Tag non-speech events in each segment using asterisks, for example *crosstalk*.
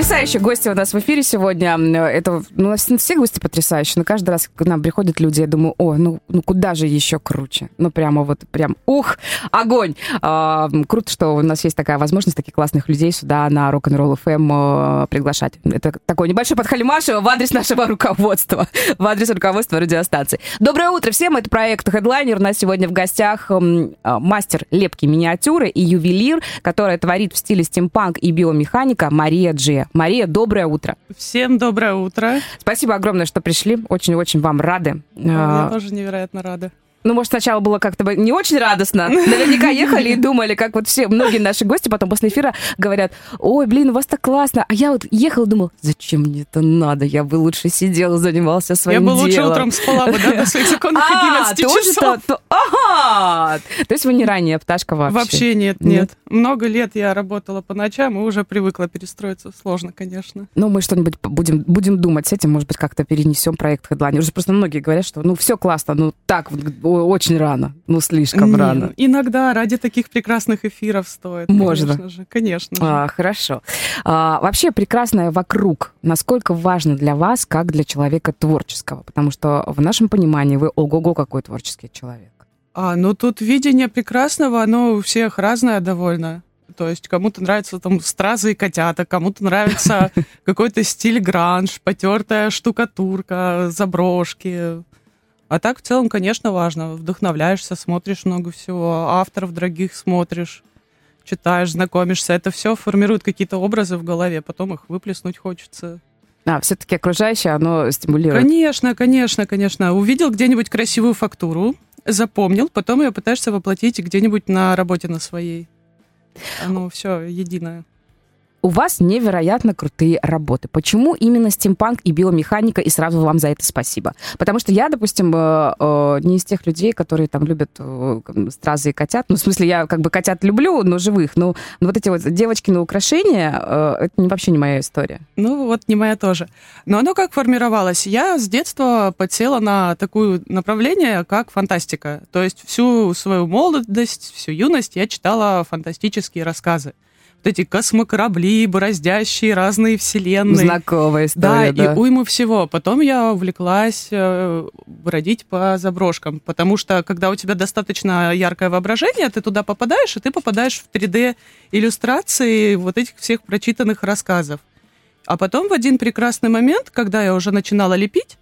Потрясающие гости у нас в эфире сегодня. Это, ну, все гости потрясающие, но каждый раз к нам приходят люди, я думаю, о, ну, ну куда же еще круче? Ну, прямо вот, прям, ух, огонь! А, круто, что у нас есть такая возможность таких классных людей сюда на Rock'n'Roll FM э, приглашать. Это такой небольшой подхалимаш в адрес нашего руководства, в адрес руководства радиостанции. Доброе утро всем, это проект Headliner. У нас сегодня в гостях э, мастер лепки миниатюры и ювелир, который творит в стиле стимпанк и биомеханика Мария Джи. Мария. доброе утро. Всем доброе утро. Спасибо огромное, что пришли. Очень-очень вам рады. Я а, тоже невероятно рада. Ну, может, сначала было как-то не очень радостно. *laughs* Наверняка ехали и думали, как вот все, многие наши гости потом после эфира говорят, ой, блин, у вас так классно. А я вот ехала и думала, зачем мне это надо? Я бы лучше сидела, занимался своим делом. Я бы лучше утром спала бы, да, до своих *laughs* законных 11 а, часов. Ага! То есть вы не ранняя пташка вообще? Вообще нет, нет. Много лет я работала по ночам и уже привыкла перестроиться. Сложно, конечно. Ну, мы что-нибудь будем, будем думать с этим, может быть, как-то перенесем проект Headliner. Уже просто многие говорят, что ну все классно, ну так очень рано, ну слишком Не, рано. Иногда ради таких прекрасных эфиров стоит. Можно. Конечно же, конечно же. А, хорошо. А, вообще прекрасное вокруг. Насколько важно для вас, как для человека творческого? Потому что в нашем понимании вы ого-го какой творческий человек. А, ну тут видение прекрасного, оно у всех разное довольно. То есть кому-то нравятся там стразы и котята, кому-то нравится *laughs* какой-то стиль гранж, потертая штукатурка, заброшки. А так в целом, конечно, важно. Вдохновляешься, смотришь много всего, авторов дорогих смотришь, читаешь, знакомишься. Это все формирует какие-то образы в голове, потом их выплеснуть хочется. А, все-таки окружающее, оно стимулирует. Конечно, конечно, конечно. Увидел где-нибудь красивую фактуру, запомнил, потом ее пытаешься воплотить где-нибудь на работе на своей. Оно все единое у вас невероятно крутые работы. Почему именно стимпанк и биомеханика, и сразу вам за это спасибо? Потому что я, допустим, э, э, не из тех людей, которые там любят э, стразы и котят. Ну, в смысле, я как бы котят люблю, но живых. Но, вот эти вот девочки на украшения, это вообще не моя история. Ну, вот не моя тоже. Но оно как формировалось? Я с детства подсела на такое направление, как фантастика. То есть всю свою молодость, всю юность я читала фантастические рассказы вот эти космокорабли, бороздящие разные вселенные. Знакомая история, да. да. и уйму всего. Потом я увлеклась э, бродить по заброшкам, потому что когда у тебя достаточно яркое воображение, ты туда попадаешь, и ты попадаешь в 3D-иллюстрации вот этих всех прочитанных рассказов. А потом в один прекрасный момент, когда я уже начинала лепить,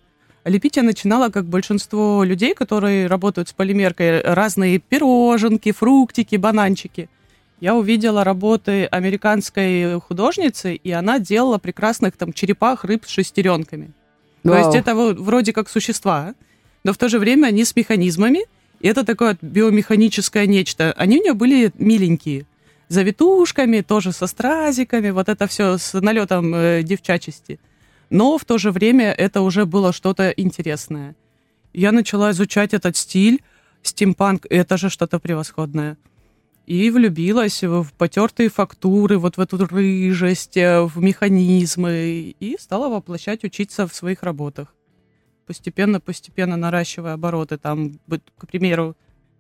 лепить я начинала, как большинство людей, которые работают с полимеркой, разные пироженки, фруктики, бананчики – я увидела работы американской художницы, и она делала прекрасных там черепах рыб с шестеренками. Вау. То есть это вроде как существа, но в то же время они с механизмами, и это такое биомеханическое нечто. Они у нее были миленькие, завитушками, тоже со стразиками, вот это все с налетом э, девчачести. Но в то же время это уже было что-то интересное. Я начала изучать этот стиль, стимпанк, это же что-то превосходное и влюбилась в потертые фактуры, вот в эту рыжесть, э, в механизмы, и стала воплощать, учиться в своих работах. Постепенно-постепенно наращивая обороты, там, к примеру,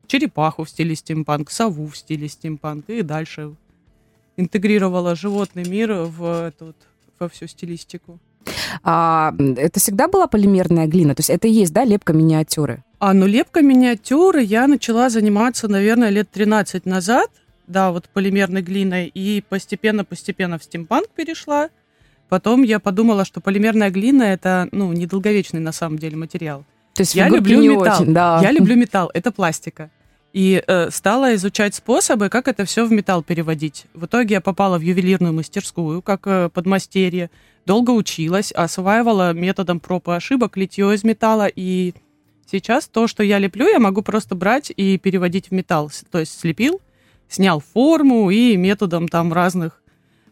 черепаху в стиле стимпанк, сову в стиле стимпанк, и дальше интегрировала животный мир в эту, во всю стилистику. А, это всегда была полимерная глина? То есть это и есть, да, лепка миниатюры? А, ну лепка миниатюры я начала заниматься, наверное, лет 13 назад, да, вот полимерной глиной, и постепенно-постепенно в стимпанк перешла. Потом я подумала, что полимерная глина это, ну, недолговечный на самом деле материал. То есть я люблю металл. Очень, да. Я люблю металл, это пластика. И э, стала изучать способы, как это все в металл переводить. В итоге я попала в ювелирную мастерскую, как э, подмастерье. Долго училась, осваивала методом проб и ошибок литье из металла и Сейчас то, что я леплю, я могу просто брать и переводить в металл. То есть слепил, снял форму и методом там разных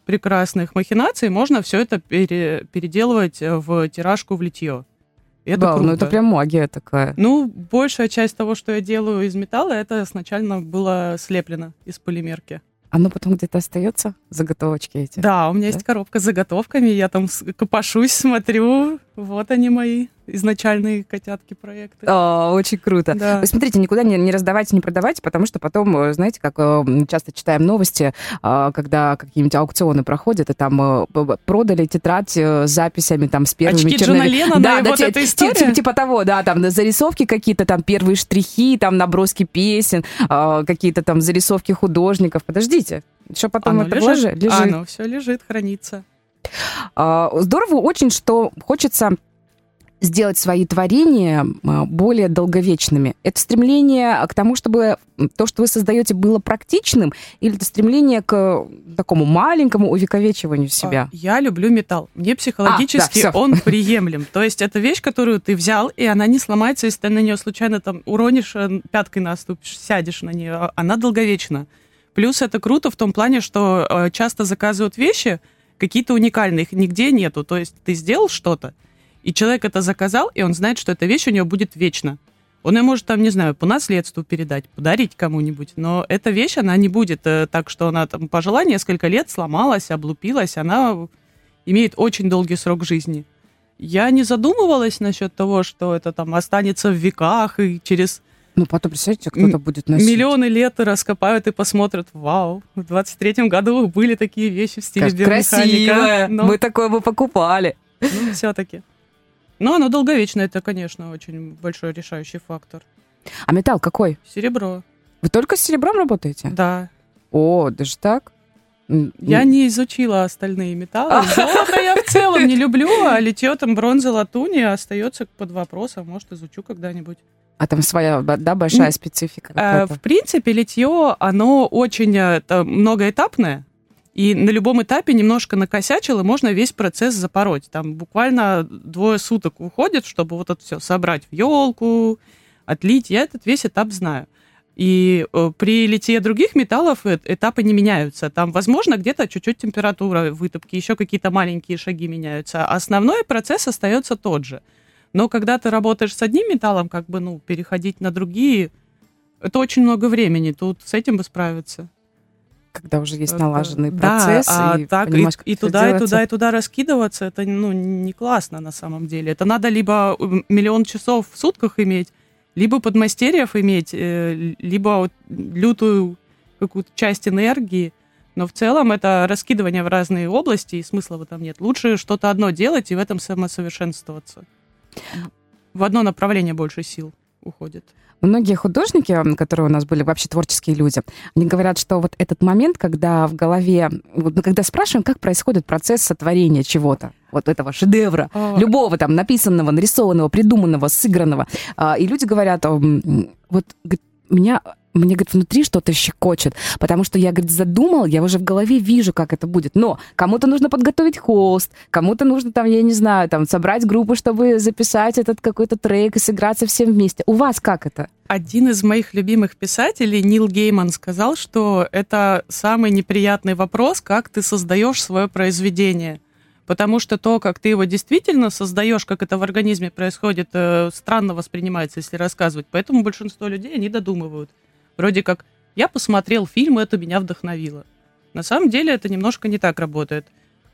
прекрасных махинаций можно все это пере, переделывать в тиражку в литье. Это Вау, круто. ну это прям магия такая. Ну, большая часть того, что я делаю из металла, это сначала было слеплено из полимерки. Оно потом где-то остается, заготовочки эти? Да, у меня да? есть коробка с заготовками, я там копошусь, смотрю, вот они мои изначальные котятки проекты. О, очень круто. Да. Вы смотрите, никуда не, не раздавайте, не продавайте, потому что потом, э, знаете, как э, часто читаем новости, э, когда какие-нибудь аукционы проходят, и там продали тетрадь с записями там с первыми Очки Джона Леннона да, да, вот эта история? Типа, типа того, да, там зарисовки какие-то, там первые штрихи, там наброски песен, какие-то там зарисовки художников. Подождите, еще потом Оно это лежит? лежит. Оно все лежит, хранится. А, здорово очень, что хочется сделать свои творения а, более долговечными? Это стремление к тому, чтобы то, что вы создаете, было практичным, или это стремление к такому маленькому увековечиванию себя? Я люблю металл. Мне психологически а, да, он приемлем. То есть это вещь, которую ты взял, и она не сломается, если ты на нее случайно там уронишь, э, пяткой наступишь, сядешь на нее. Она долговечна. Плюс это круто в том плане, что э, часто заказывают вещи какие-то уникальные, их нигде нету. То есть ты сделал что-то, и человек это заказал, и он знает, что эта вещь у него будет вечно. Он ее может, там, не знаю, по наследству передать, подарить кому-нибудь, но эта вещь, она не будет э, так, что она там пожила несколько лет, сломалась, облупилась, она имеет очень долгий срок жизни. Я не задумывалась насчет того, что это там останется в веках и через... Ну, потом, представьте, кто-то будет носить. Миллионы лет раскопают и посмотрят, вау, в 23-м году были такие вещи в стиле Красивое, но... мы такое бы покупали. Ну, все-таки. Но оно долговечно, это, конечно, очень большой решающий фактор. А металл какой? Серебро. Вы только с серебром работаете? Да. О, даже так? Я не изучила остальные металлы. *laughs* Золото я в целом не люблю, а литье там бронза, латунь остается под вопросом. Может, изучу когда-нибудь. А там своя, да, большая специфика? А, в принципе, литье, оно очень э, многоэтапное. И на любом этапе немножко накосячил, и можно весь процесс запороть. Там буквально двое суток уходит, чтобы вот это все собрать в елку, отлить. Я этот весь этап знаю. И э, при литье других металлов этапы не меняются. Там, возможно, где-то чуть-чуть температура вытопки, еще какие-то маленькие шаги меняются. А основной процесс остается тот же. Но когда ты работаешь с одним металлом, как бы, ну, переходить на другие, это очень много времени. Тут с этим бы справиться когда уже есть налаженный процесс. Да, а и так и, и туда, и туда, и туда раскидываться, это ну, не классно на самом деле. Это надо либо миллион часов в сутках иметь, либо подмастерьев иметь, э, либо лютую какую-то часть энергии. Но в целом это раскидывание в разные области, и смысла в этом нет. Лучше что-то одно делать и в этом самосовершенствоваться. В одно направление больше сил уходит. Многие художники, которые у нас были вообще творческие люди, они говорят, что вот этот момент, когда в голове, вот, ну, когда спрашиваем, как происходит процесс сотворения чего-то, вот этого шедевра, О. любого там написанного, нарисованного, придуманного, сыгранного, а, и люди говорят, вот меня мне, говорит, внутри что-то щекочет, потому что я, говорит, задумал, я уже в голове вижу, как это будет. Но кому-то нужно подготовить холст, кому-то нужно там, я не знаю, там, собрать группу, чтобы записать этот какой-то трек и сыграться всем вместе. У вас как это? Один из моих любимых писателей, Нил Гейман, сказал, что это самый неприятный вопрос, как ты создаешь свое произведение. Потому что то, как ты его действительно создаешь, как это в организме происходит, э, странно воспринимается, если рассказывать. Поэтому большинство людей, они додумывают. Вроде как, я посмотрел фильм, и это меня вдохновило. На самом деле это немножко не так работает.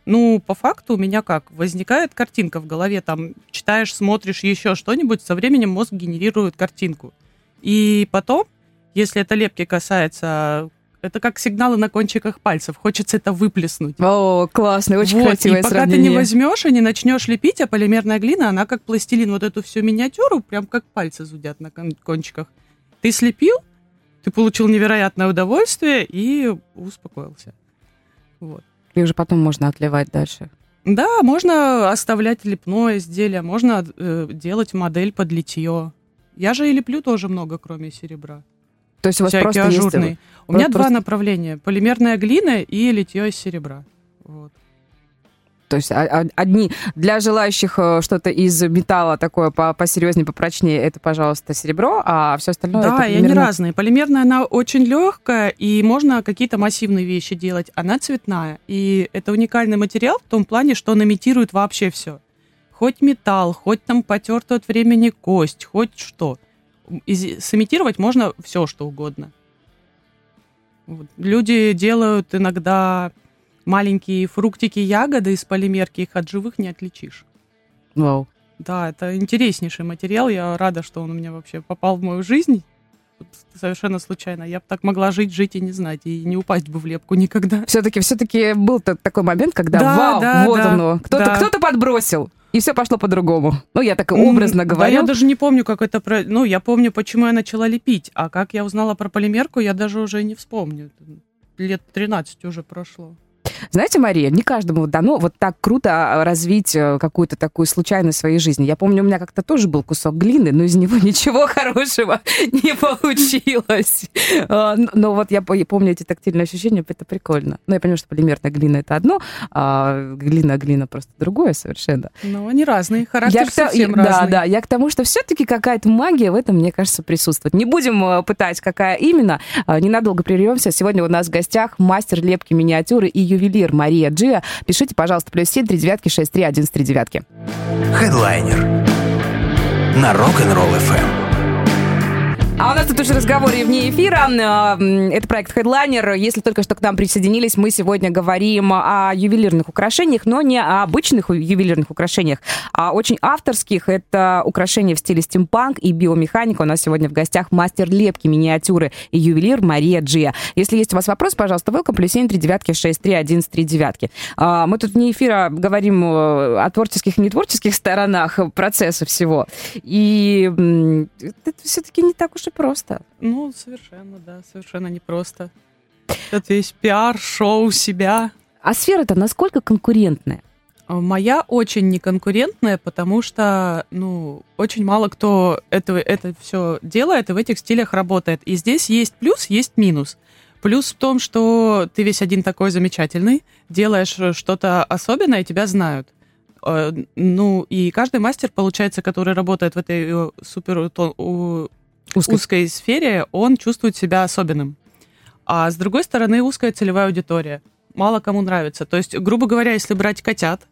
Ну, по факту у меня как? Возникает картинка в голове, там, читаешь, смотришь еще что-нибудь, со временем мозг генерирует картинку. И потом, если это лепки касается, это как сигналы на кончиках пальцев. Хочется это выплеснуть. О, классно, очень вот, красивое и пока сравнение. ты не возьмешь и не начнешь лепить, а полимерная глина, она как пластилин, вот эту всю миниатюру, прям как пальцы зудят на кончиках. Ты слепил, ты получил невероятное удовольствие и успокоился. Вот. И уже потом можно отливать дальше. Да, можно оставлять лепное изделие, можно э, делать модель под литье. Я же и леплю тоже много, кроме серебра. То есть у вас Всякий просто ажурный. есть... У меня просто... два направления. Полимерная глина и литье из серебра. Вот. То есть одни для желающих э, что-то из металла такое посерьезнее, попрочнее, это, пожалуйста, серебро, а все остальное да, это и они разные. Полимерная, она очень легкая, и можно какие-то массивные вещи делать. Она цветная, и это уникальный материал в том плане, что он имитирует вообще все. Хоть металл, хоть там потертую от времени кость, хоть что. Сымитировать можно все, что угодно. Вот. Люди делают иногда маленькие фруктики, ягоды из полимерки, их от живых не отличишь. Вау. Да, это интереснейший материал. Я рада, что он у меня вообще попал в мою жизнь. Совершенно случайно. Я бы так могла жить, жить и не знать, и не упасть бы в лепку никогда. Все-таки, все-таки был такой момент, когда Да, вау, да, вот да, оно. Кто-то, да. кто-то подбросил. И все пошло по-другому. Ну, я так образно Да, говорю. я даже не помню, как это... про- Ну, я помню, почему я начала лепить. А как я узнала про полимерку, я даже уже не вспомню. Лет 13 уже прошло. Знаете, Мария, не каждому дано вот так круто а, развить э, какую-то такую случайность в своей жизни. Я помню, у меня как-то тоже был кусок глины, но из него *laughs* ничего хорошего *laughs* не получилось. А, Но вот я по- я помню эти тактильные ощущения, это прикольно. Но я понимаю, что полимерная глина это одно, а глина-глина просто другое совершенно. Но они разные, характер Я к совсем да, разный. да, я к тому, что все-таки какая-то магия в этом, мне кажется, присутствует. Не будем э, пытать, какая именно. А, Ненадолго прервемся. Сегодня у нас в гостях мастер лепки миниатюры и ювелир Мария Джиа. Пишите, пожалуйста, плюс семь три девятки шесть три один три девятки. Хедлайнер на Rock'n'Roll FM. А у нас тут уже разговор и вне эфира. Это проект Headliner. Если только что к нам присоединились, мы сегодня говорим о ювелирных украшениях, но не о обычных ювелирных украшениях, а очень авторских. Это украшения в стиле стимпанк и биомеханика. У нас сегодня в гостях мастер лепки, миниатюры и ювелир Мария Джия. Если есть у вас вопрос, пожалуйста, welcome, плюс 7 3 девятки 6 3 11 3 девятки. А, Мы тут вне эфира говорим э, о творческих и нетворческих сторонах процесса всего. И это все-таки не так уж и просто. Ну, совершенно, да, совершенно непросто. Этот весь пиар, шоу себя. А сфера-то насколько конкурентная? А Моя очень неконкурентная, потому что, ну, очень мало кто это, это все делает и в этих стилях работает. И здесь есть плюс, есть минус. Плюс в том, что ты весь один такой замечательный, делаешь э, что-то особенное, и тебя знают. Э, Ну, и каждый мастер, получается, который работает в этой э, супер у- Узкой. узкой сфере, он чувствует себя особенным. А с другой стороны, узкая целевая аудитория. Мало кому нравится. То есть, грубо говоря, если брать котят,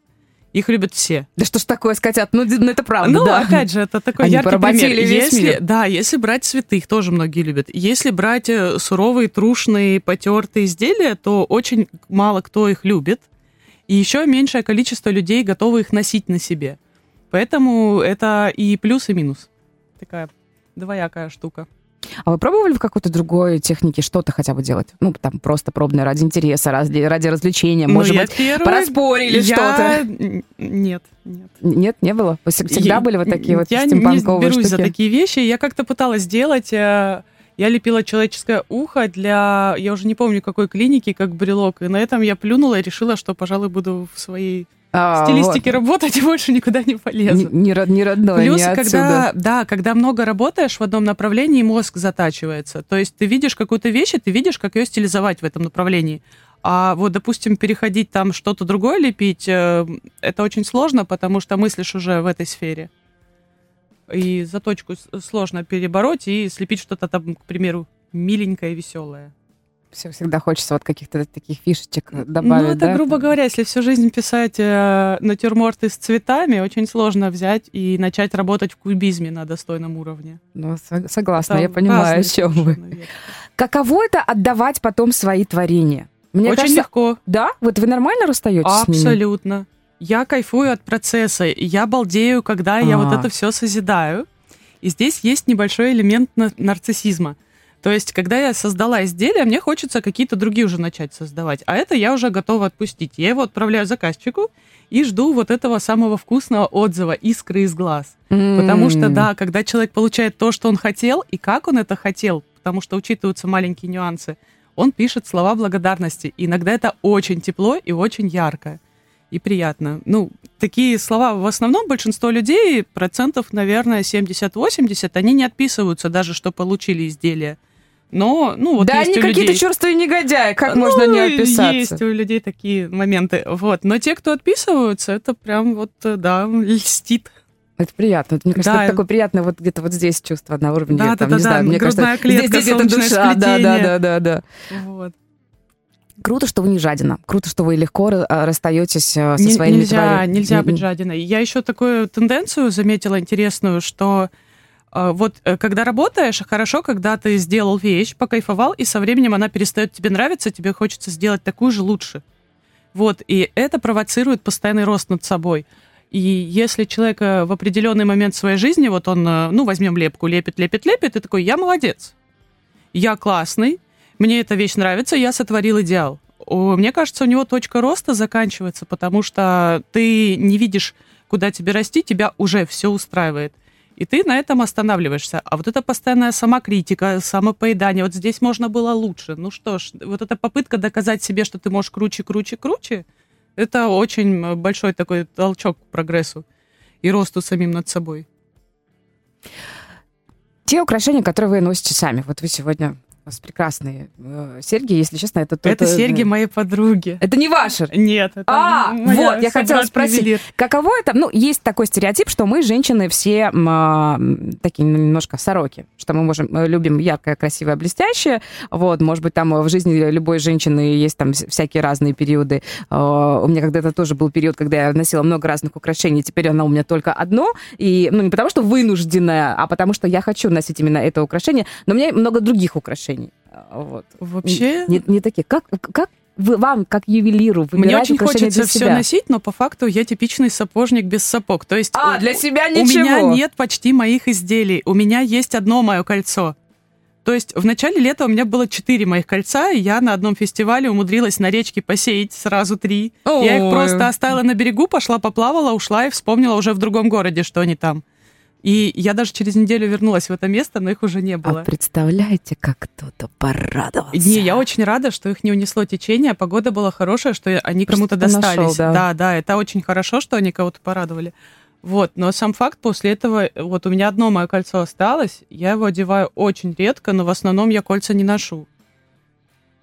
их любят все. Да что ж такое с котят? Ну, ну, это правда, ну, да. опять же, это такой Они яркий пример. Если, мир. да, если брать святых, тоже многие любят. Если брать э, суровые, трушные, потертые изделия, то очень мало кто их любит. И еще меньшее количество людей готовы их носить на себе. Поэтому это и плюс, и минус. Такая двоякая штука. А вы пробовали в какой-то другой технике что-то хотя бы делать? Ну, там просто пробное ради интереса, ради, ради развлечения, Ну, может я быть, первый- пораспорили я- что-то? Нет, нет. Нет, не было? Всегда Я- были вот такие вот Я не стимпанковые берусь за такие вещи. Я как-то пыталась сделать... э, Я лепила человеческое ухо для... Я уже не помню, какой клиники, как брелок. И на этом я плюнула и решила, что, пожалуй, буду в своей А, стилистике вот. работать и *laughs* больше никуда не Не, полезу. не род- не родное, Плюс, не отсюда. когда, да, когда много работаешь в одном направлении, мозг затачивается. То есть ты видишь какую-то вещь, и ты видишь, как ее стилизовать в этом направлении. А вот, допустим, переходить там что-то другое лепить, э, это очень сложно, потому что мыслишь уже в этой сфере. И заточку сложно перебороть и слепить что-то там, к примеру, миленькое, веселое. Все всегда хочется вот каких-то таких фишечек добавить, ну, это, да? грубо говоря, если всю жизнь писать э, натюрморты с цветами, очень сложно взять и начать работать в кубизме на достойном уровне. Ну, со- согласна, Это я понимаю, о чем вы. Каково это отдавать потом свои творения? Мне Очень кажется, легко. да? Вот вы нормально расстаетесь с ними? Абсолютно. Я кайфую от процесса, я балдею, когда я вот А. это все созидаю. И здесь есть небольшой элемент на- нарциссизма. То есть, когда я создала изделие, мне хочется какие-то другие уже начать создавать. А это я уже готова отпустить. Я его отправляю заказчику и жду вот этого самого вкусного отзыва, искры из глаз. Потому что, да, когда человек получает то, что он хотел, и как он это хотел, потому что учитываются маленькие нюансы, он пишет слова благодарности. И иногда это очень тепло и очень ярко. И приятно. Ну, такие слова в основном большинство людей, процентов, наверное, 70-80, они не отписываются даже, что получили изделие. Но, ну, вот да, есть они у какие-то людей... черствые негодяи, как Ну, можно не отписаться? Есть у людей такие моменты. Вот. Но те, кто отписываются, это прям вот, э, да, льстит. Это приятно. Мне кажется, Да. это такое приятное вот где-то вот здесь чувство на уровне, Да, там, да, не да, знаю, да, мне грудная кажется, клетка, здесь солнечное душа, да, да, сплетение. да, да, да. Вот. Круто, что вы не жадина. Круто, что вы легко а, расстаетесь э, со Не- своими нельзя, нельзя быть жадиной. Я еще такую тенденцию заметила интересную, что Вот э, когда работаешь, хорошо, когда ты сделал вещь, покайфовал, и со временем она перестает тебе нравиться, тебе хочется сделать такую же лучше. Вот, и это провоцирует постоянный рост над собой. И если человек в определенный момент своей жизни, вот он, э, ну, возьмем лепку, лепит, лепит, лепит, и такой, я молодец, я классный, мне эта вещь нравится, я сотворил идеал. Мне кажется, у него точка роста заканчивается, потому что ты не видишь, куда тебе расти, тебя уже все устраивает. И ты на этом останавливаешься. А вот эта постоянная самокритика, самопоедание, вот здесь можно было лучше. Ну что ж, вот эта попытка доказать себе, что ты можешь круче, круче, круче, это очень большой такой толчок к прогрессу и росту самим над собой. Те украшения, которые вы носите сами. Вот вы сегодня у вас прекрасные э, серьги, если честно, это... Это то- серьги моей подруги. Это не ваши. Нет, это А, вот, я хотела спросить, собрат-ювелир. каково это? Ну, есть такой стереотип, что мы, женщины, все м, такие немножко сороки, что мы можем, э, любим яркое, красивое, блестящее. Вот, может быть, там э, в жизни любой женщины есть там вс- всякие разные периоды. Э, У меня когда-то тоже был период, когда я носила много разных украшений, теперь оно у меня только одно. И, ну, не потому что вынужденное, а потому что я хочу носить именно это украшение, но у меня много других украшений. Вот. Вообще, Не, не такие. Как, как вы, вам, как ювелиру, мне очень хочется все носить, но по факту я типичный сапожник без сапог. То есть А, у- для себя у ничего. меня нет почти моих изделий. У меня есть одно мое кольцо. То есть в начале лета у меня было четыре моих кольца, и я на одном фестивале умудрилась на речке посеять сразу три. Я их просто оставила на берегу, пошла поплавала, ушла и вспомнила уже в другом городе, что они там. И я даже через неделю вернулась в это место, но их уже не А было. представляете, как кто-то порадовался? Не, я очень рада, что их не унесло течение, а погода была хорошая, что они кому-то достались. нашел, да. да, да, это очень хорошо, что они кого-то порадовали. Вот, но сам факт после этого, вот у меня одно мое кольцо осталось, я его одеваю очень редко, но в основном я кольца не ношу.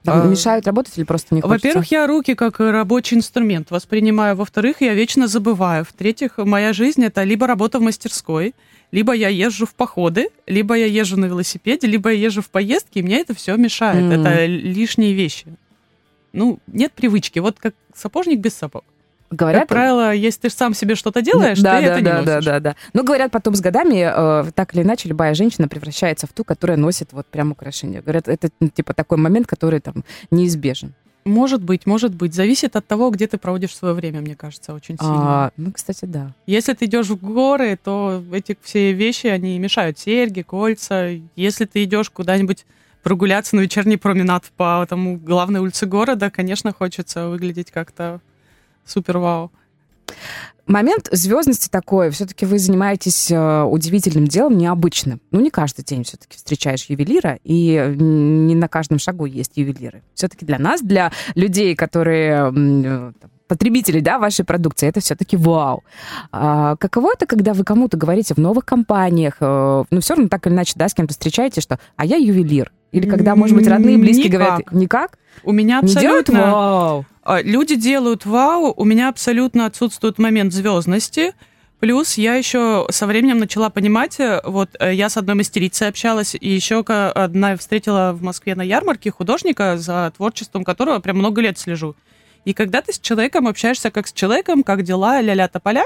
Там А, мешают работать или просто не хочется? Во-первых, я руки как рабочий инструмент воспринимаю. Во-вторых, я вечно забываю. В-третьих, моя жизнь это либо работа в мастерской, либо я езжу в походы, либо я езжу на велосипеде, либо я езжу в поездки, и мне это все мешает. М. Это лишние вещи. Ну, нет привычки. Вот как сапожник без сапог. Говорят, Как правило, если ты сам себе что-то делаешь, да, ты да, это да, не да, носишь. да, да. Ну, говорят, потом с годами, э, так или иначе, любая женщина превращается в ту, которая носит вот прям украшения. Говорят, это ну, типа такой момент, который там неизбежен. Может быть, может быть. Зависит от того, где ты проводишь свое время, мне кажется, очень сильно. А, ну, кстати, да. Если ты идешь в горы, то эти все вещи, они мешают серьги, кольца. Если ты идешь куда-нибудь прогуляться на вечерний променад по тому главной улице города, конечно, хочется выглядеть как-то супер вау. Момент звездности такой. Все-таки вы занимаетесь э, удивительным делом, необычным. Ну, не каждый день все-таки встречаешь ювелира, и не на каждом шагу есть ювелиры. Все-таки для нас, для людей, которые э, там, потребителей да, вашей продукции, это все-таки вау. А, каково это, когда вы кому-то говорите в новых компаниях, э, ну, все равно так или иначе, да, с кем-то встречаетесь, что «а я ювелир». Или когда, может быть, родные, близкие Никак. говорят «никак?» У меня Не делают абсолютно... «вау». А, Люди делают вау, у меня абсолютно отсутствует момент звездности. Плюс я еще со временем начала понимать, э, вот э, я с одной мастерицей общалась, и еще одна встретила в Москве на ярмарке художника, за творчеством которого прям много лет слежу. И когда ты с человеком общаешься как с человеком, как дела, ля-ля тополя,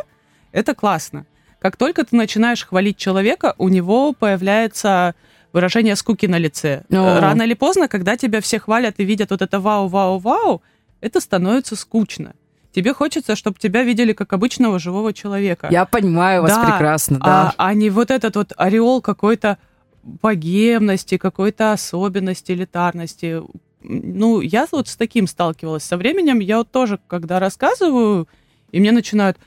это классно. Как только ты начинаешь хвалить человека, у него появляется выражение скуки на лице. Э, Рано или поздно, когда тебя все хвалят и видят вот это вау-вау-вау, это становится скучно. Тебе хочется, чтобы тебя видели как обычного живого человека. Я понимаю вас Да, прекрасно, а, да. а не вот этот вот ореол какой-то богемности, какой-то особенности, элитарности. Ну, я вот с таким сталкивалась. Со временем я вот тоже, когда рассказываю, и мне начинают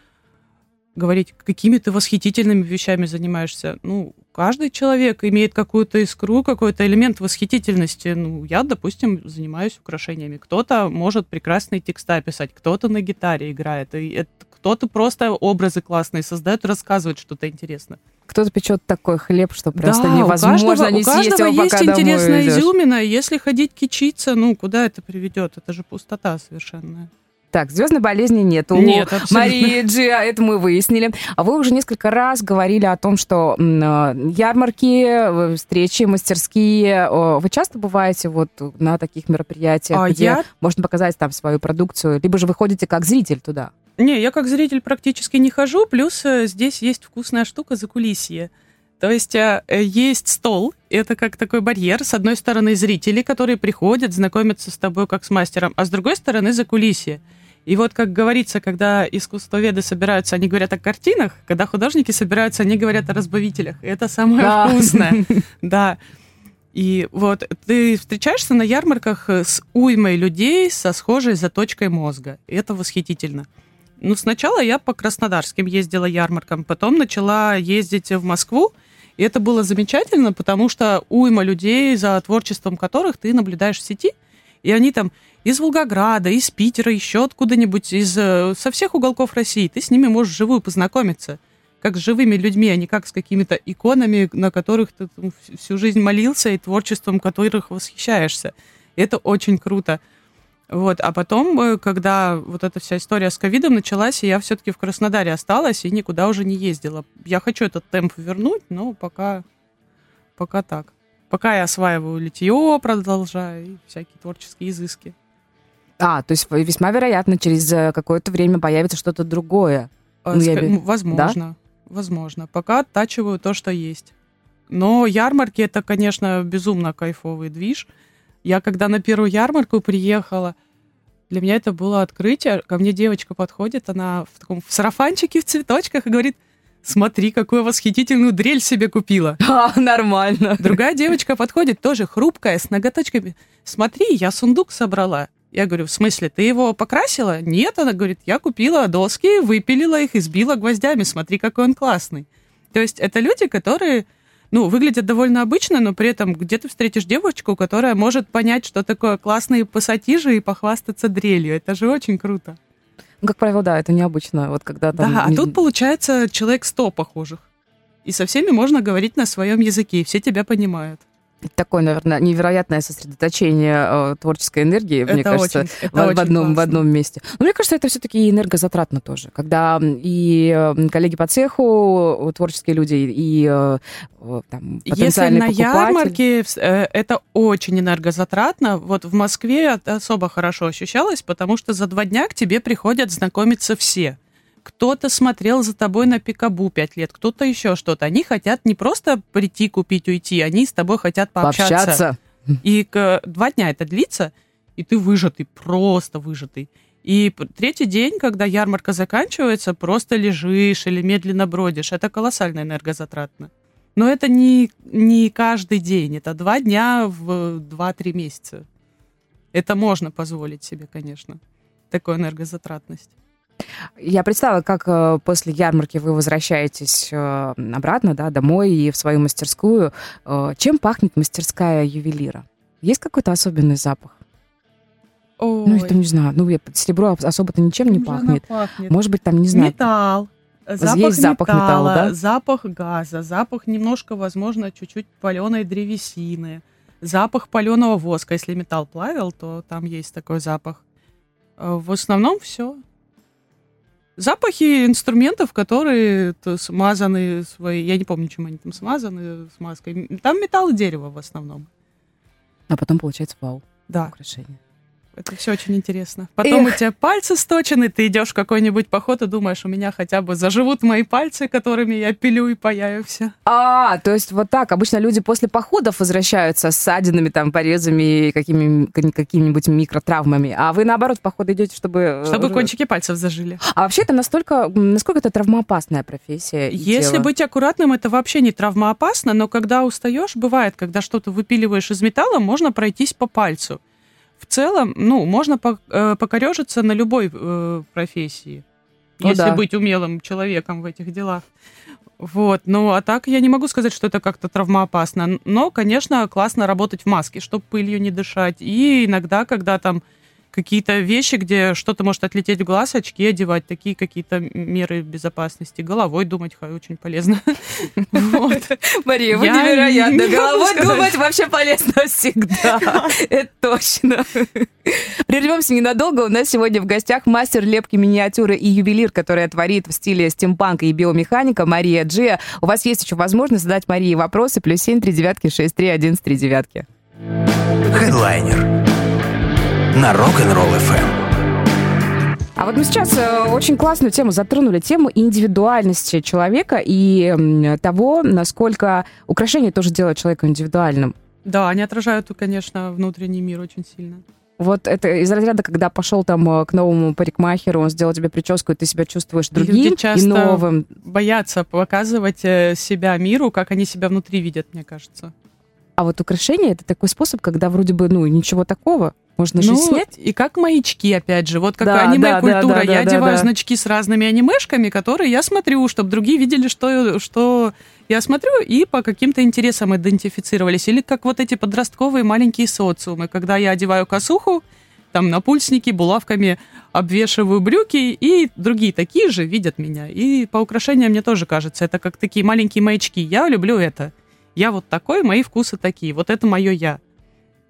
говорить, какими ты восхитительными вещами занимаешься. Ну, каждый человек имеет какую-то искру, какой-то элемент восхитительности. Ну, я, допустим, занимаюсь украшениями. Кто-то может прекрасные текста писать, кто-то на гитаре играет, и это- кто-то просто образы классные создает, рассказывает что-то интересное. Кто-то печет такой хлеб, что просто да, невозможно у каждого, не у съесть каждого его, есть интересная идешь. изюмина. Если ходить кичиться, ну, куда это приведет? Это же пустота совершенная. Так, звездной болезни нету. Нет, абсолютно. Марии Джи, а это мы выяснили. А вы уже несколько раз говорили о том, что э, ярмарки, э, встречи, мастерские. э, Вы часто бываете вот на таких мероприятиях, А где я можно показать там свою продукцию, либо же вы ходите как зритель туда? Не, я как зритель практически не хожу, плюс здесь есть вкусная штука за кулисье. То есть есть стол, это как такой барьер. С одной стороны зрители, которые приходят, знакомятся с тобой как с мастером, а с другой стороны за кулисье. И вот, как говорится, когда искусствоведы собираются, они говорят о картинах, когда художники собираются, они говорят о разбавителях. И это самое Да. вкусное. *laughs* Да. И вот ты встречаешься на ярмарках с уймой людей со схожей заточкой мозга. И это восхитительно. Ну, сначала я по краснодарским ездила ярмаркам, потом начала ездить в Москву, и это было замечательно, потому что уйма людей, за творчеством которых ты наблюдаешь в сети, и они там из Волгограда, из Питера, еще откуда-нибудь, из, э, со всех уголков России. Ты с ними можешь вживую познакомиться, как с живыми людьми, а не как с какими-то иконами, на которых ты всю жизнь молился и творчеством которых восхищаешься. Это очень круто. Вот, а потом, э, когда вот эта вся история с ковидом началась, я все-таки в Краснодаре осталась и никуда уже не ездила. Я хочу этот темп вернуть, но пока, пока так. Пока я осваиваю литье, продолжаю, и всякие творческие изыски. А, то есть весьма вероятно, через э, какое-то время появится что-то другое. А, Ну, я м, Возможно, возможно. Пока оттачиваю то, что есть. Но ярмарки это, конечно, безумно кайфовый движ. Я когда на первую ярмарку приехала, для меня это было открытие. Ко мне девочка подходит, она в таком в сарафанчике, в цветочках и говорит, смотри, какую восхитительную дрель себе купила. *laughs* А, нормально. Другая девочка подходит, тоже хрупкая, с ноготочками. Смотри, я сундук собрала. Я говорю, в смысле, ты его покрасила? Нет, она говорит, я купила доски, выпилила их и сбила гвоздями. Смотри, какой он классный. То есть это люди, которые, ну, выглядят довольно обычно, но при этом где ты встретишь девочку, которая может понять, что такое классные пассатижи и похвастаться дрелью. Это же очень круто. Ну, как правило, да, это необычно. Вот когда там... Да, а тут получается человек сто похожих. И со всеми можно говорить на своем языке, и все тебя понимают. Такое, наверное, невероятное сосредоточение э, творческой энергии, мне Это кажется, очень- в, в одном, в одном месте. Но мне кажется, это все-таки энергозатратно тоже, когда и коллеги по цеху, э, творческие люди, и э, э, там, Если потенциальный на покупатель. ярмарке вс- э, это очень энергозатратно, вот в Москве это особо хорошо ощущалось, потому что за два дня к тебе приходят знакомиться все. Кто-то смотрел за тобой на пикабу пять лет, кто-то еще что-то. Они хотят не просто прийти, купить, уйти, они с тобой хотят пообщаться. пообщаться. И к- два дня это длится, и ты выжатый, просто выжатый. И третий день, когда ярмарка заканчивается, просто лежишь или медленно бродишь. Это колоссально энергозатратно. Но это не, не каждый день, это два дня в 2-3 месяца. Это можно позволить себе, конечно, такую энергозатратность. Я представила, как э, после ярмарки вы возвращаетесь э, обратно, да, домой и в свою мастерскую. Э, чем пахнет мастерская ювелира? Есть какой-то особенный запах? Ну, я там не знаю. Ну, я, серебро особо-то ничем не пахнет. пахнет? Может быть, там, не знаю. Металл. Запах Есть запах металла, металла, да? запах газа, запах немножко, возможно, чуть-чуть паленой древесины, запах паленого воска. Если металл плавил, то там есть такой запах. В основном все. Запахи инструментов, которые смазаны свои. Я не помню, чем они там смазаны смазкой. Там металл и дерево в основном. А потом получается вау, Да, украшение. Это все очень интересно. Потом Эх. у тебя пальцы сточены, ты идешь в какой-нибудь поход и думаешь, у меня хотя бы заживут мои пальцы, которыми я пилю и паяю все. А, то есть вот так. Обычно люди после походов возвращаются с ссадинами, там, порезами, какими, какими-нибудь микротравмами. А вы, наоборот, в походы идете, чтобы... э, Чтобы уже- кончики пальцев зажили. А вообще это настолько... Насколько это травмоопасная профессия Если дело? быть аккуратным, это вообще не травмоопасно, но когда устаешь, бывает, когда что-то выпиливаешь из металла, можно пройтись по пальцу. В целом, ну, можно э, покорежиться на любой э, профессии, Ну если да. быть умелым человеком в этих делах. Вот, ну а так я не могу сказать, что это как-то травмоопасно. Но, конечно, классно работать в маске, чтобы пылью не дышать. И иногда, когда там какие-то вещи, где что-то может отлететь в глаз, очки одевать, такие какие-то меры безопасности. Головой думать очень полезно. *laughs* Мария, вы невероятно. Головой думать вообще полезно *laughs* всегда. *laughs* Это точно. Прервемся ненадолго. У нас сегодня в гостях мастер лепки миниатюры и ювелир, который творит в стиле стимпанка и биомеханика Мария Джия. У вас есть еще возможность задать Марии вопросы. Плюс семь, три девятки, шесть, три, один, три девятки. Хедлайнер на Rock'n'Roll FM. А вот мы сейчас э, очень классную тему затронули, тему индивидуальности человека и того, насколько украшения тоже делают человека индивидуальным. Да, они отражают, конечно, внутренний мир очень сильно. Вот это из разряда, когда пошел там э, к новому парикмахеру, он сделал тебе прическу, и ты себя чувствуешь другим Люди часто и новым. боятся показывать э, себя миру, как они себя внутри видят, мне кажется. А вот украшение это такой способ, когда вроде бы, ну, ничего такого, можно ну, же снять. И как маячки, опять же. Вот как Да, аниме-культура. да, да, да, я да, одеваю да. значки с разными анимешками, которые я смотрю, чтобы другие видели, что, что я смотрю, и по каким-то интересам идентифицировались. Или как вот эти подростковые маленькие социумы, когда я одеваю косуху, там напульсники, булавками обвешиваю брюки, и другие такие же видят меня. И по украшениям мне тоже кажется, это как такие маленькие маячки. Я люблю это. Я вот такой, мои вкусы такие. Вот это мое я.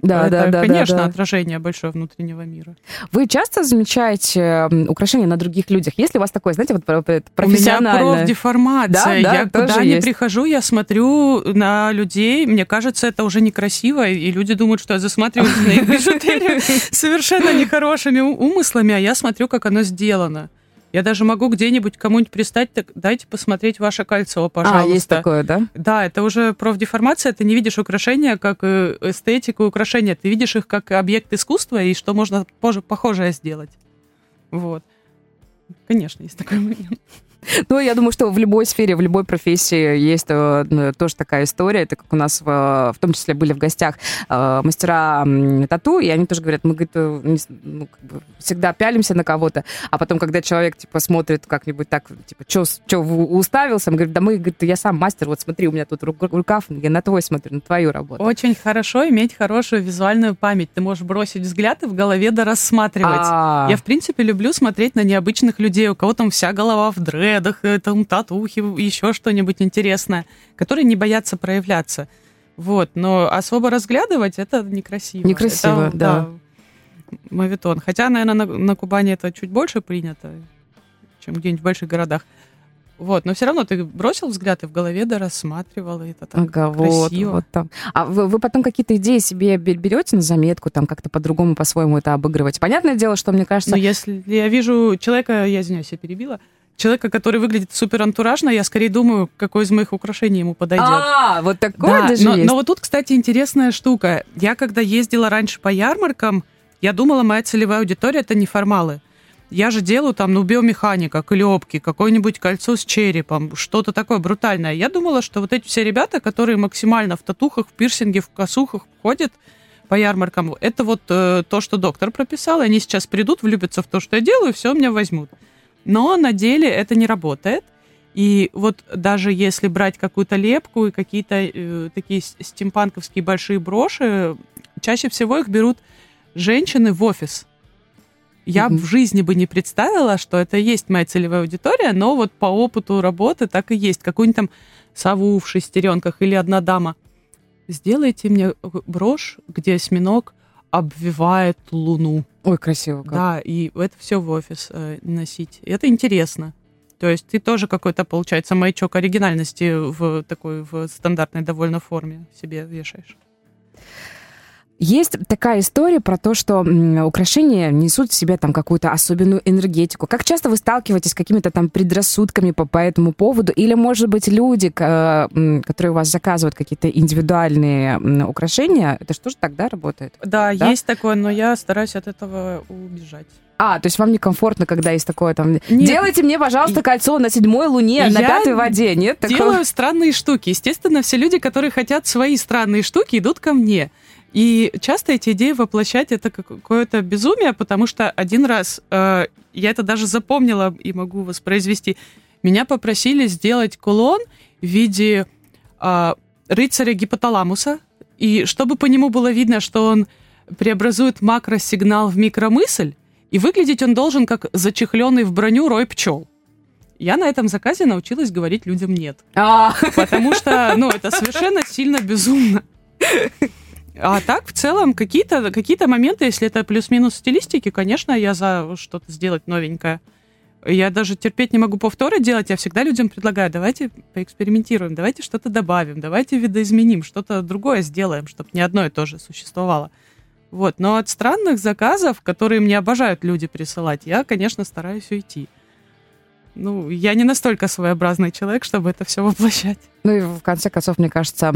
Да, это, да, да, конечно, да, да. отражение большое внутреннего мира. Вы часто замечаете украшения на других людях? Есть ли у вас такое, знаете, вот про- про- У меня профессиональное? профдеформация. Да, да, я куда есть. прихожу, я смотрю на людей. Мне кажется, это уже некрасиво, и люди думают, что я засматриваюсь на их *laughs* бижутерию *laughs* совершенно нехорошими умыслами, а я смотрю, как оно сделано. Я даже могу где-нибудь кому-нибудь пристать, так дайте посмотреть ваше кольцо, пожалуйста. А, есть такое, да? Да, это уже профдеформация. Ты не видишь украшения как э, эстетику украшения, ты видишь их как объект искусства и что можно поже- похожее сделать. Вот. Конечно, есть такой момент. *laughs* Ну, я думаю, что в любой сфере, в любой профессии есть э, ну, тоже такая история. Это как у нас в, в том числе были в гостях э, мастера тату, и они тоже говорят, мы говорит, э, ну, как бы всегда пялимся на кого-то, а потом, когда человек типа смотрит как-нибудь так, типа, что уставился, он говорит, да мы, говорит, я сам мастер, вот смотри, у меня тут ру- рукав, я на твой смотрю, на твою работу. Очень хорошо иметь хорошую визуальную память. Ты можешь бросить взгляд и в голове да рассматривать. А, Я, в принципе, люблю смотреть на необычных людей, у кого там вся голова в дредах, э, там татухи, еще что-нибудь интересное, которые не боятся проявляться. Вот, но особо разглядывать это некрасиво. Некрасиво, Это, да. Моветон. Хотя, наверное, на, на Кубани это чуть больше принято, чем где-нибудь в больших городах. Вот, но все равно ты бросил взгляд и в голове да рассматривал, и это так Ага, вот, красиво. вот там. А вы, вы потом какие-то идеи себе бе- берете на заметку, там как-то по-другому, по-своему это обыгрывать? Понятное дело, что мне кажется, Но если я вижу человека, я извиняюсь, я перебила, человека, который выглядит супер антуражно, я скорее думаю, какое из моих украшений ему подойдет. А, вот такое Да, даже но, есть. но вот тут, кстати, интересная штука. Я когда ездила раньше по ярмаркам, я думала, моя целевая аудитория это неформалы. Я же делаю там, ну, биомеханика, клепки, какое-нибудь кольцо с черепом, что-то такое брутальное. Я думала, что вот эти все ребята, которые максимально в татухах, в пирсинге, в косухах ходят по ярмаркам, это вот э, то, что доктор прописал, и они сейчас придут, влюбятся в то, что я делаю, и все меня возьмут. Но на деле это не работает. И вот даже если брать какую-то лепку и какие-то э, такие стимпанковские большие броши, чаще всего их берут женщины в офис. Я Мгм. в жизни бы не представила, что это есть моя целевая аудитория, но вот по опыту работы так и есть. Какую-нибудь там сову в шестеренках или одна дама. Сделайте мне э, брошь, где осьминог обвивает луну. Ой, красиво как. Да, и это все в офис э, носить. И это интересно. То есть ты тоже какой-то, получается, маячок оригинальности в такой в стандартной довольно форме себе вешаешь. Есть такая история про то, что украшения несут в себе там какую-то особенную энергетику. Как часто вы сталкиваетесь с какими-то там предрассудками по, по этому поводу? Или, может быть, люди, м, которые у вас заказывают какие-то индивидуальные украшения, это что же тогда работает? Да, Да? есть такое, но я стараюсь от этого убежать. А, то есть вам некомфортно, когда есть такое там... Нет. Делайте мне, пожалуйста, кольцо на седьмой луне, на Я пятой воде. Нет такого? Делаю странные штуки. Естественно, все люди, которые хотят свои странные штуки, идут ко мне. И часто эти идеи воплощать это как- какое-то безумие, потому что один раз э, я это даже запомнила и могу воспроизвести. Меня попросили сделать кулон в виде э, рыцаря гипоталамуса, и чтобы по нему было видно, что он преобразует макросигнал в микромысль, и выглядеть он должен как зачехленный в броню рой пчел. Я на этом заказе научилась говорить людям нет. А, Потому что, ну, это совершенно сильно безумно. А так, в целом, какие-то какие моменты, если это плюс-минус стилистики, конечно, я за что-то сделать новенькое. Я даже терпеть не могу повторы делать, я всегда людям предлагаю, давайте поэкспериментируем, давайте что-то добавим, давайте видоизменим, что-то другое сделаем, чтобы не одно и то же существовало. Вот. Но от странных заказов, которые мне обожают люди присылать, я, конечно, стараюсь уйти. Ну, я не настолько своеобразный человек, чтобы это все воплощать. Ну и в конце концов, мне кажется,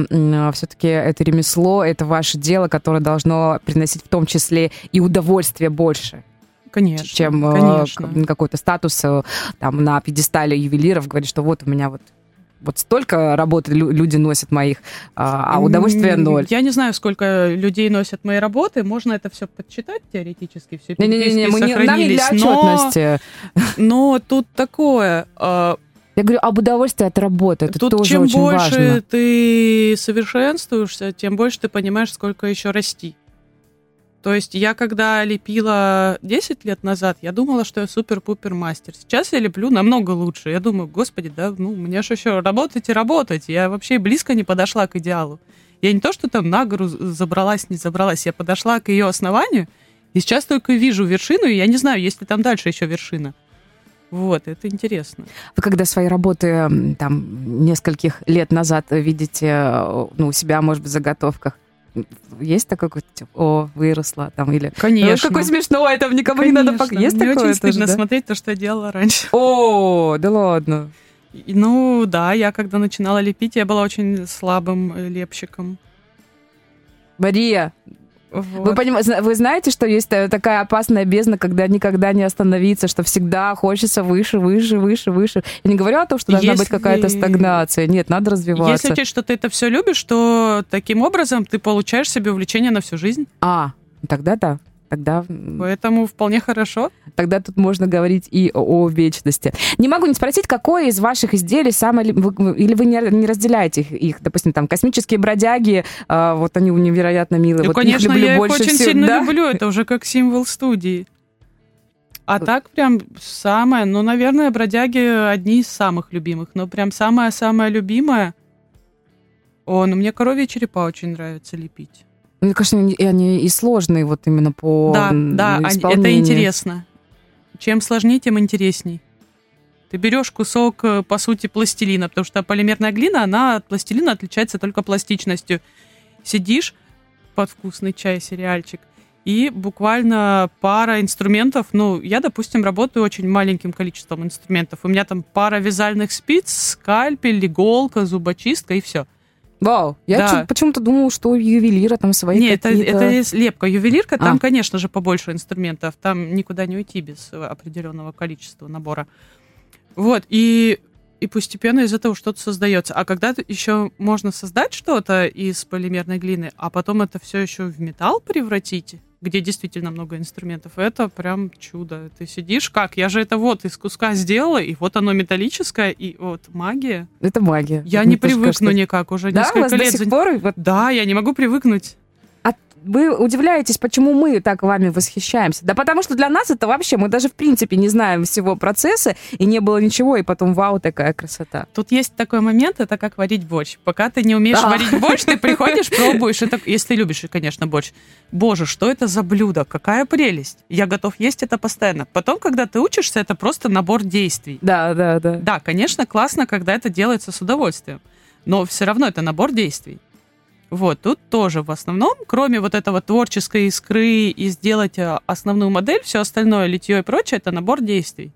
все-таки это ремесло, это ваше дело, которое должно приносить в том числе и удовольствие больше. Конечно, чем э, конечно. какой-то статус э, там на пьедестале ювелиров говорит, что вот у меня вот вот столько работы люди носят моих, а, а удовольствия ноль. Я не знаю, сколько людей носят мои работы. Можно это все подсчитать теоретически, все Не-не-не, мы не, нам не для отчетности. Но, но тут такое... А, я говорю об удовольствии от работы. Это Тут тоже чем очень больше важно. ты совершенствуешься, тем больше ты понимаешь, сколько еще расти. То есть я когда лепила 10 лет назад, я думала, что я супер-пупер мастер. Сейчас я леплю намного лучше. Я думаю, господи, да, ну, мне же еще работать и работать. Я вообще близко не подошла к идеалу. Я не то, что там на гору забралась, не забралась. Я подошла к ее основанию, и сейчас только вижу вершину, и я не знаю, есть ли там дальше еще вершина. Вот, это интересно. Вы когда свои работы там нескольких лет назад видите э, ну, у себя, может быть, в заготовках, есть такой какой-то, типа, о, выросла там, или... Конечно. Ну, какой смешной, там никому Конечно. не надо показывать. Есть Мне такое очень стыдно тоже, да? смотреть то, что я делала раньше. О, да ладно. Ну, да, я когда начинала лепить, я была очень слабым э, лепщиком. Мария, Вот. вы, поним- зна- вы знаете, что есть э, такая опасная бездна, когда никогда не остановиться, что всегда хочется выше, выше, выше, выше. Я не говорю о том, что должна быть Если- какая-то стагнация. Нет, надо развиваться. Если учесть, что ты это все любишь, то таким образом ты получаешь себе увлечение на всю жизнь. А, тогда да. Тогда, Поэтому вполне хорошо. тогда тут можно говорить и о, вечности. Не могу не спросить, какое из ваших изделий самое... или вы не, разделяете их, их? Допустим, там, космические бродяги, а, вот они невероятно милые. Ну, вот конечно, их люблю я их больше очень всего, сильно да? люблю. Это уже как символ студии. А так прям самое, ну, наверное, бродяги одни из самых любимых. Но прям самое-самое любимое... О, ну мне коровьи черепа очень нравится лепить. Мне кажется, они, и они и сложные вот именно по Да, да, они- это исполнению. интересно. Чем сложнее, тем интересней. Ты берешь кусок, э, по сути, пластилина, потому что полимерная глина, она от пластилина отличается только пластичностью. Сидишь под вкусный чай, сериальчик, и буквально пара инструментов. Ну, я, допустим, работаю очень маленьким количеством инструментов. У меня там пара вязальных спиц, скальпель, иголка, зубочистка и все. Вау, я Да. почему-то думала, что у ювелира там свои Нет, это, это лепка. Ювелирка, там, А. конечно же, побольше инструментов. Там никуда не уйти без э, определенного количества набора. Вот, и, и постепенно из этого что-то создается. А когда еще можно создать что-то из полимерной глины, а потом это все еще в металл превратить, где действительно много инструментов, это прям чудо. Ты сидишь, как? Я же это вот из куска сделала, и вот оно металлическое, и вот магия. Это магия. Я Мне не привыкну кажется. никак, уже Да, несколько вас до лет. сих пор вот Да, я не могу привыкнуть. Вы удивляетесь, почему мы так вами восхищаемся? Да потому что для нас это вообще, мы даже в принципе не знаем всего процесса, и не было ничего, и потом вау, такая красота. Тут есть такой момент, это как варить борщ. Пока ты не умеешь Да. варить борщ, ты приходишь, пробуешь, это, если ты любишь, конечно, борщ. Боже, что это за блюдо? Какая прелесть! Я готов есть это постоянно. Потом, когда ты учишься, это просто набор действий. Да, да, да. Да, конечно, классно, когда это делается с удовольствием. Но все равно это набор действий. Вот, тут тоже в основном, кроме вот этого творческой искры и сделать э, основную модель, все остальное, литье и прочее, это набор действий.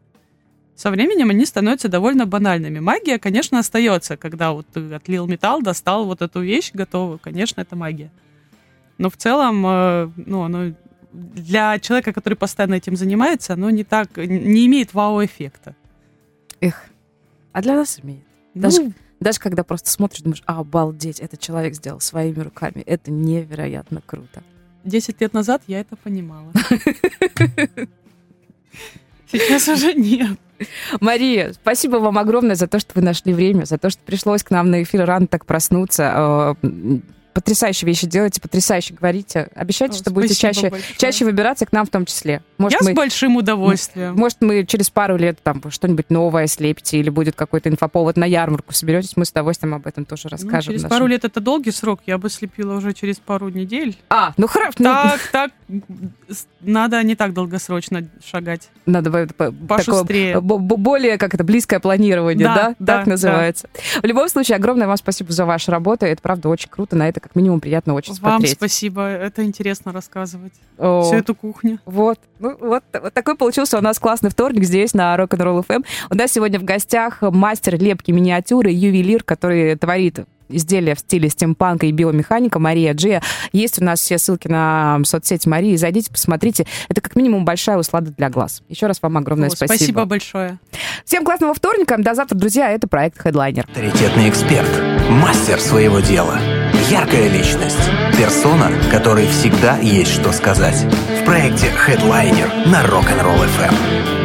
Со временем они становятся довольно банальными. Магия, конечно, остается, когда вот ты отлил металл, достал вот эту вещь готовую, конечно, это магия. Но в целом, э, ну, оно для человека, который постоянно этим занимается, оно не так, не имеет вау-эффекта. Эх. А для нас имеет. Ну, Даже, когда просто смотришь, думаешь, а, обалдеть, этот человек сделал своими руками. Это невероятно круто. 10 лет назад я это понимала. *laughs* Сейчас уже нет. Мария, спасибо вам огромное за то, что вы нашли время, за то, что пришлось к нам на эфир рано так проснуться. Потрясающие вещи делаете, потрясающе говорите. Обещайте, О, что будете чаще, большое. чаще выбираться к нам в том числе. Может, я мы, с большим удовольствием. может, мы через пару лет там что-нибудь новое слепите или будет какой-то инфоповод на ярмарку соберетесь, мы с удовольствием об этом тоже Ну, расскажем. через нашим- пару лет это долгий срок, я бы слепила уже через пару недель. А, ну хорошо. ну, Так, так, надо не так долгосрочно шагать. Надо такое Пошустрее. бо- более как это близкое планирование, Да, да? да, так называется. В любом случае, огромное вам спасибо за вашу работу. Это правда очень круто. На это как минимум приятно очень Вам смотреть. спасибо, это интересно рассказывать. О, Всю эту кухню. Вот. Ну, вот, вот такой получился у нас классный вторник здесь, на Rock'n'Roll FM. У нас сегодня в гостях мастер лепки миниатюры, ювелир, который творит изделия в стиле стимпанка и биомеханика Мария Джия. Есть у нас все ссылки на соцсети Марии. Зайдите, посмотрите. Это как минимум большая услада для глаз. Еще раз вам огромное О, спасибо. Спасибо большое. Всем классного вторника. До завтра, друзья. Это проект Headliner. Авторитетный эксперт, мастер своего дела, яркая личность, персона, которой всегда есть что сказать. В проекте Headliner на Rock'n'Roll FM.